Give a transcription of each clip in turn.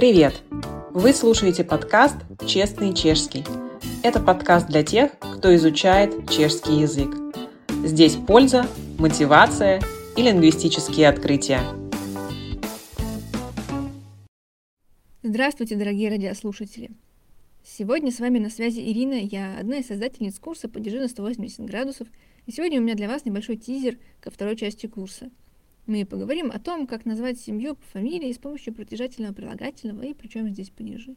Привет! Вы слушаете подкаст «Честный чешский». Это подкаст для тех, кто изучает чешский язык. Здесь польза, мотивация и лингвистические открытия. Здравствуйте, дорогие радиослушатели! Сегодня с вами на связи Ирина, я одна из создательниц курса «Поддержи на 180 градусов», и сегодня у меня для вас небольшой тизер ко второй части курса – мы поговорим о том, как назвать семью по фамилии с помощью притяжательного прилагательного и причем здесь падежи.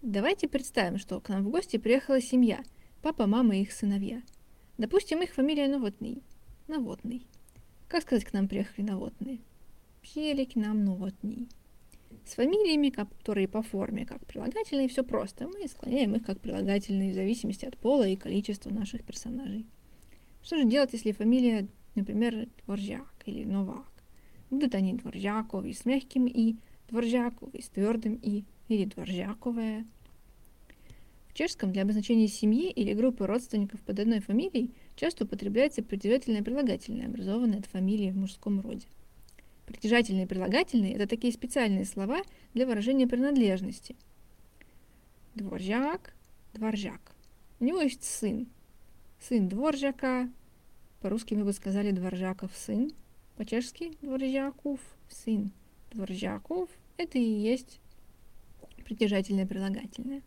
Давайте представим, что к нам в гости приехала семья, папа, мама и их сыновья. Допустим, их фамилия Новотный. Новотный. Как сказать, к нам приехали Новотные? Приехали к нам Новотный. С фамилиями, которые по форме как прилагательные, все просто. Мы склоняем их как прилагательные в зависимости от пола и количества наших персонажей. Что же делать, если фамилия например, дворжак или новак. Будут они дворжаковые с мягким «и», дворжаковые с твердым «и» или дворжаковые. В чешском для обозначения семьи или группы родственников под одной фамилией часто употребляется притяжательное прилагательное, образованное от фамилии в мужском роде. Притяжательные прилагательные – это такие специальные слова для выражения принадлежности. Дворжак, дворжак. У него есть сын. Сын дворжака, по-русски мы бы сказали Дворжаков сын. По-чешски Дворжаков сын. Дворжаков – это и есть притяжательное прилагательное.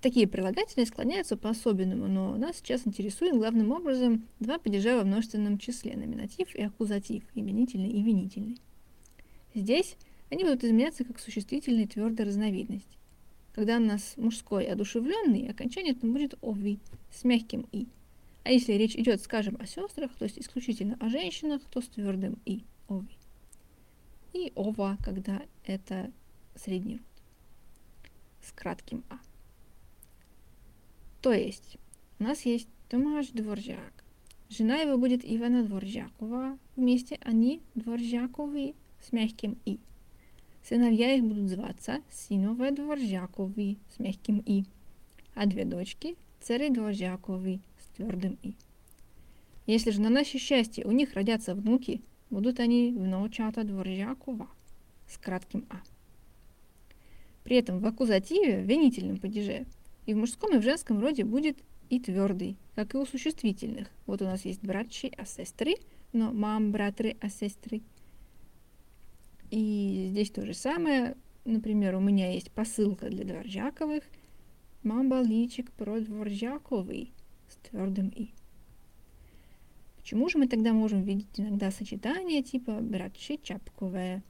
Такие прилагательные склоняются по-особенному, но нас сейчас интересует главным образом два падежа во множественном числе – номинатив и аккузатив, именительный и винительный. Здесь они будут изменяться как существительные твердой разновидности. Когда у нас мужской одушевленный, окончание там будет ови с мягким и – а если речь идет, скажем, о сестрах, то есть исключительно о женщинах, то с твердым и ови. И ова, когда это средний род с кратким а. То есть у нас есть Томаш Дворжак. Жена его будет Ивана Дворжакова. Вместе они Дворжаковы с мягким и. Сыновья их будут зваться Синове Дворжаковы с мягким и. А две дочки Цари Дворжаковы твердым «и». Если же на наше счастье у них родятся внуки, будут они внучата Дворжакова с кратким «а». При этом в аккузативе, в винительном падеже, и в мужском, и в женском роде будет и твердый, как и у существительных. Вот у нас есть братчи, а сестры, но мам, братры, а сестры. И здесь то же самое. Например, у меня есть посылка для Дворжаковых. Мам личик про Дворжаковый с твердым «и». Почему же мы тогда можем видеть иногда сочетания типа «братши чапковая»?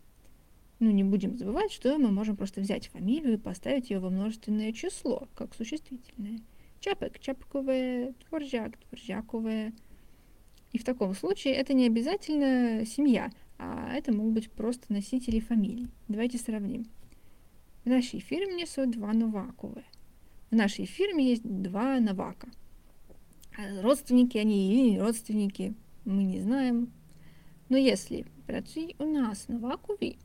Ну, не будем забывать, что мы можем просто взять фамилию и поставить ее во множественное число, как существительное. Чапек, чапковая, дворжак, дворжаковая. И в таком случае это не обязательно семья, а это могут быть просто носители фамилий. Давайте сравним. В нашей фирме есть два Новаковые. В нашей фирме есть два Новака – родственники они или не родственники, мы не знаем. Но если братья у нас на вакове,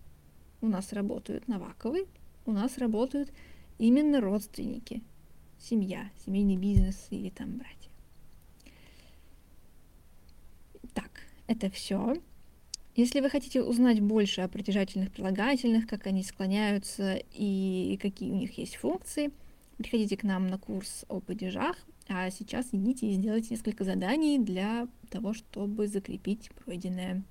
у нас работают на у нас работают именно родственники, семья, семейный бизнес или там братья. Так, это все. Если вы хотите узнать больше о притяжательных прилагательных, как они склоняются и какие у них есть функции, приходите к нам на курс о падежах. А сейчас идите и сделайте несколько заданий для того, чтобы закрепить пройденное.